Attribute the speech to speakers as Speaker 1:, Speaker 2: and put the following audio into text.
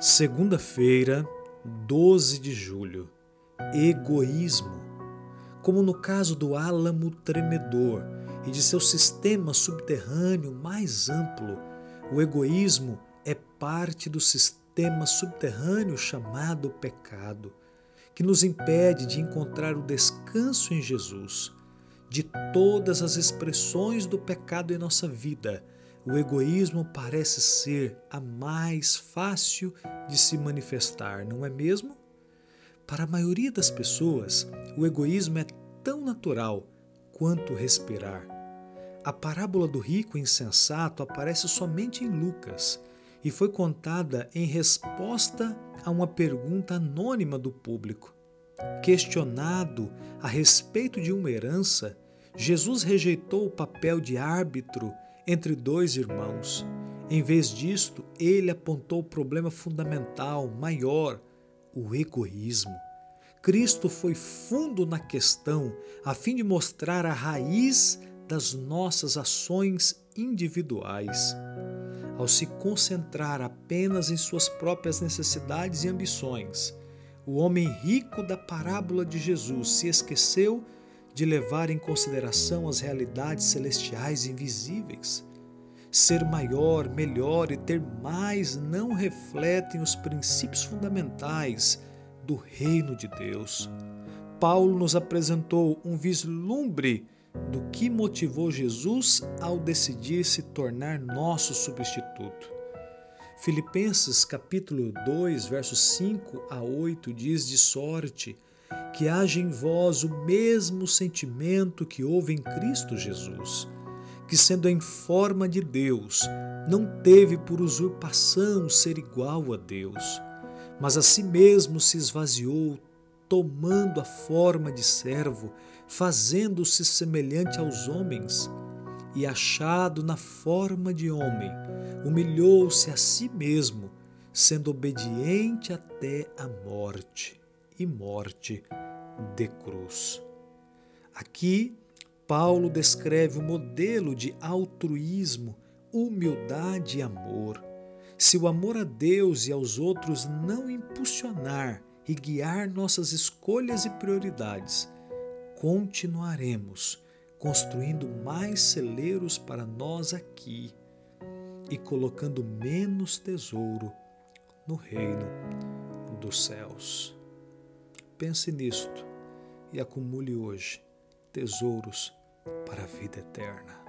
Speaker 1: Segunda-feira, 12 de julho. Egoísmo. Como no caso do álamo tremedor e de seu sistema subterrâneo mais amplo, o egoísmo é parte do sistema subterrâneo chamado pecado, que nos impede de encontrar o descanso em Jesus. De todas as expressões do pecado em nossa vida, o egoísmo parece ser a mais fácil de se manifestar, não é mesmo? Para a maioria das pessoas, o egoísmo é tão natural quanto respirar. A parábola do rico insensato aparece somente em Lucas e foi contada em resposta a uma pergunta anônima do público. Questionado a respeito de uma herança, Jesus rejeitou o papel de árbitro entre dois irmãos. Em vez disto, ele apontou o problema fundamental, maior, o egoísmo. Cristo foi fundo na questão a fim de mostrar a raiz das nossas ações individuais. Ao se concentrar apenas em suas próprias necessidades e ambições, o homem rico da parábola de Jesus se esqueceu de levar em consideração as realidades celestiais invisíveis. Ser maior, melhor e ter mais não refletem os princípios fundamentais do reino de Deus. Paulo nos apresentou um vislumbre do que motivou Jesus ao decidir se tornar nosso substituto. Filipenses capítulo 2, versos 5 a 8 diz de sorte que haja em vós o mesmo sentimento que houve em Cristo Jesus, que, sendo em forma de Deus, não teve por usurpação ser igual a Deus, mas a si mesmo se esvaziou, tomando a forma de servo, fazendo-se semelhante aos homens, e achado na forma de homem, humilhou-se a si mesmo, sendo obediente até a morte e morte de cruz. Aqui, Paulo descreve o modelo de altruísmo, humildade e amor. Se o amor a Deus e aos outros não impulsionar e guiar nossas escolhas e prioridades, continuaremos construindo mais celeiros para nós aqui e colocando menos tesouro no reino dos céus. Pense nisto e acumule hoje tesouros para a vida eterna.